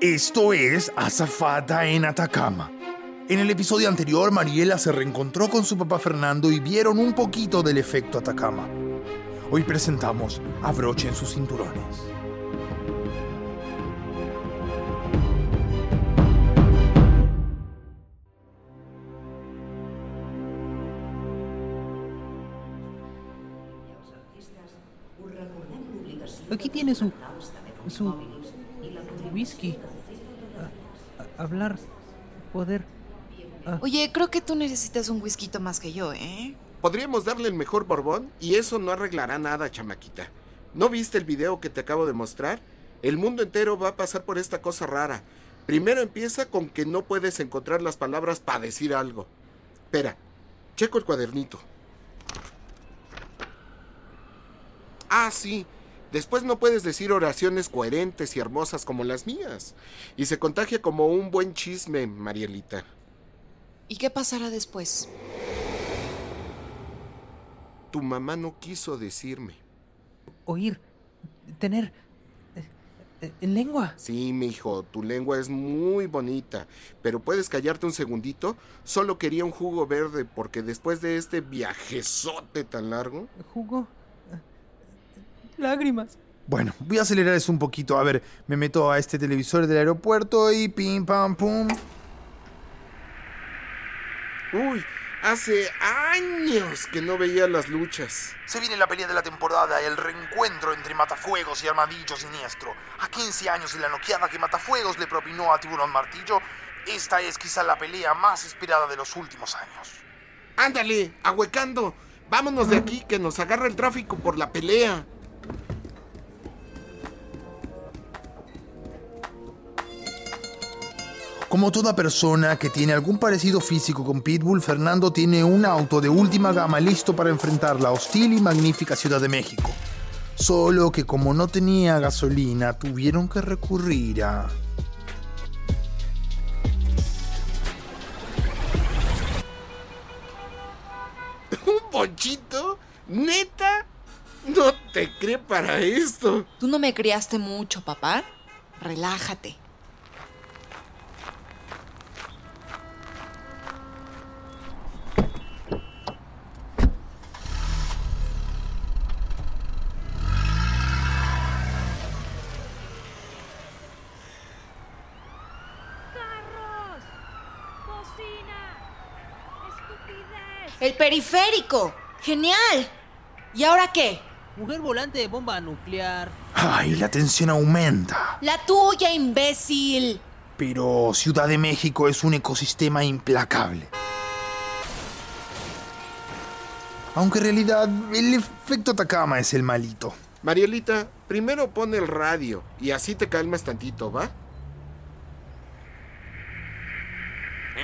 Esto es Azafata en Atacama. En el episodio anterior, Mariela se reencontró con su papá Fernando y vieron un poquito del efecto Atacama. Hoy presentamos Abrochen sus cinturones. Aquí tiene su. su. Whisky. A- a- hablar. Poder. Oye, creo que tú necesitas un whisky más que yo, ¿eh? Podríamos darle el mejor borbón y eso no arreglará nada, chamaquita. ¿No viste el video que te acabo de mostrar? El mundo entero va a pasar por esta cosa rara. Primero empieza con que no puedes encontrar las palabras para decir algo. Espera, checo el cuadernito. Ah, sí. Después no puedes decir oraciones coherentes y hermosas como las mías. Y se contagia como un buen chisme, Marielita. ¿Y qué pasará después? Tu mamá no quiso decirme. Oír. Tener. eh, eh, en lengua. Sí, mi hijo, tu lengua es muy bonita, pero puedes callarte un segundito. Solo quería un jugo verde porque después de este viajezote tan largo. Jugo. Lágrimas. Bueno, voy a acelerar eso un poquito. A ver, me meto a este televisor del aeropuerto y pim pam pum. Uy, hace años que no veía las luchas. Se viene la pelea de la temporada, el reencuentro entre Matafuegos y Armadillo Siniestro. A 15 años de la noqueada que Matafuegos le propinó a Tiburón Martillo, esta es quizá la pelea más esperada de los últimos años. Ándale, ahuecando. Vámonos de aquí que nos agarra el tráfico por la pelea. Como toda persona que tiene algún parecido físico con Pitbull, Fernando tiene un auto de última gama listo para enfrentar la hostil y magnífica Ciudad de México. Solo que como no tenía gasolina, tuvieron que recurrir a... ¿Un ponchito? ¿Neta? No te cree para esto. ¿Tú no me criaste mucho, papá? Relájate. ¡El periférico! ¡Genial! ¿Y ahora qué? Mujer volante de bomba nuclear. ¡Ay, la tensión aumenta! La tuya, imbécil. Pero Ciudad de México es un ecosistema implacable. Aunque en realidad el efecto Atacama es el malito. Marielita, primero pon el radio y así te calmas tantito, ¿va?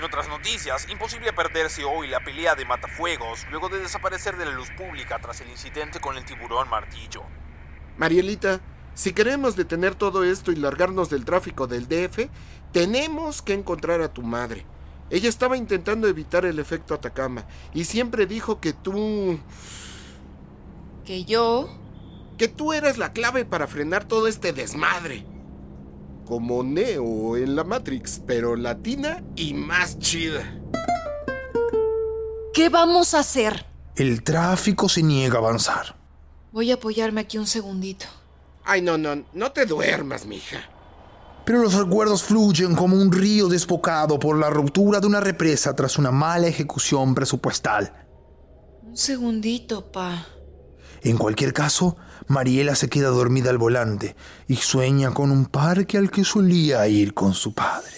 En otras noticias, imposible perderse hoy la pelea de Matafuegos luego de desaparecer de la luz pública tras el incidente con el tiburón martillo. Marielita, si queremos detener todo esto y largarnos del tráfico del DF, tenemos que encontrar a tu madre. Ella estaba intentando evitar el efecto Atacama y siempre dijo que tú... Que yo. que tú eras la clave para frenar todo este desmadre. Como Neo en la Matrix, pero latina y más chida. ¿Qué vamos a hacer? El tráfico se niega a avanzar. Voy a apoyarme aquí un segundito. Ay, no, no, no te duermas, mija. Pero los recuerdos fluyen como un río desbocado por la ruptura de una represa tras una mala ejecución presupuestal. Un segundito, pa. En cualquier caso, Mariela se queda dormida al volante y sueña con un parque al que solía ir con su padre.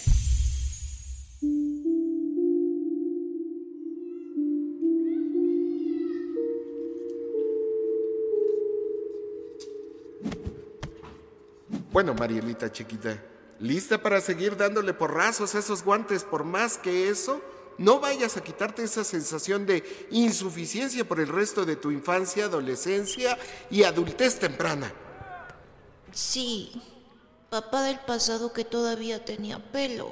Bueno, Marielita chiquita, ¿lista para seguir dándole porrazos a esos guantes por más que eso? No vayas a quitarte esa sensación de insuficiencia por el resto de tu infancia, adolescencia y adultez temprana. Sí, papá del pasado que todavía tenía pelo.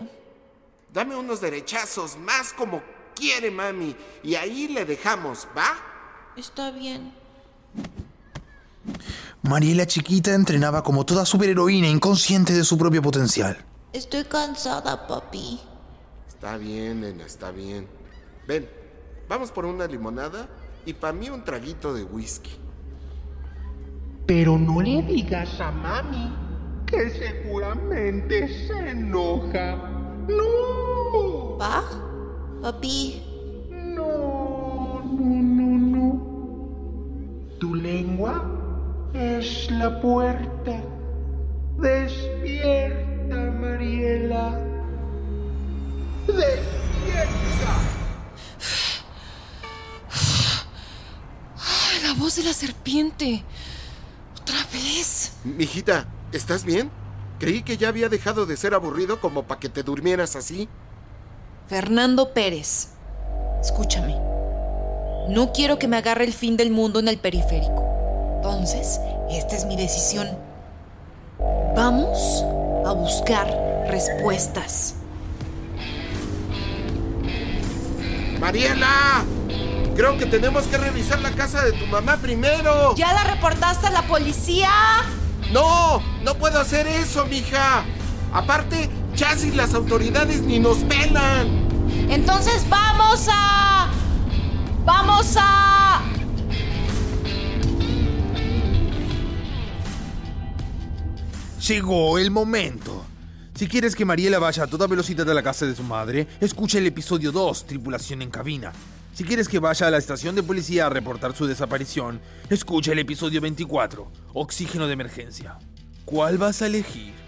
Dame unos derechazos más como quiere mami y ahí le dejamos, ¿va? Está bien. Mariela chiquita entrenaba como toda superheroína inconsciente de su propio potencial. Estoy cansada, papi. Está bien, nena, está bien. Ven, vamos por una limonada y para mí un traguito de whisky. Pero no le digas a mami que seguramente se enoja. No. ¿Pa? Papi, No, no, no, no. Tu lengua es la puerta. Despierta, Mariela. Despierta. La voz de la serpiente. Otra vez. Mijita, ¿estás bien? Creí que ya había dejado de ser aburrido como para que te durmieras así. Fernando Pérez. Escúchame. No quiero que me agarre el fin del mundo en el periférico. Entonces, esta es mi decisión. Vamos a buscar respuestas. ¡Mariela! Creo que tenemos que revisar la casa de tu mamá primero. ¿Ya la reportaste a la policía? No, no puedo hacer eso, mija. Aparte, Chas y las autoridades ni nos pelan. Entonces vamos a... Vamos a... Llegó el momento. Si quieres que Mariela vaya a toda velocidad a la casa de su madre, escucha el episodio 2, Tripulación en Cabina. Si quieres que vaya a la estación de policía a reportar su desaparición, escucha el episodio 24, Oxígeno de Emergencia. ¿Cuál vas a elegir?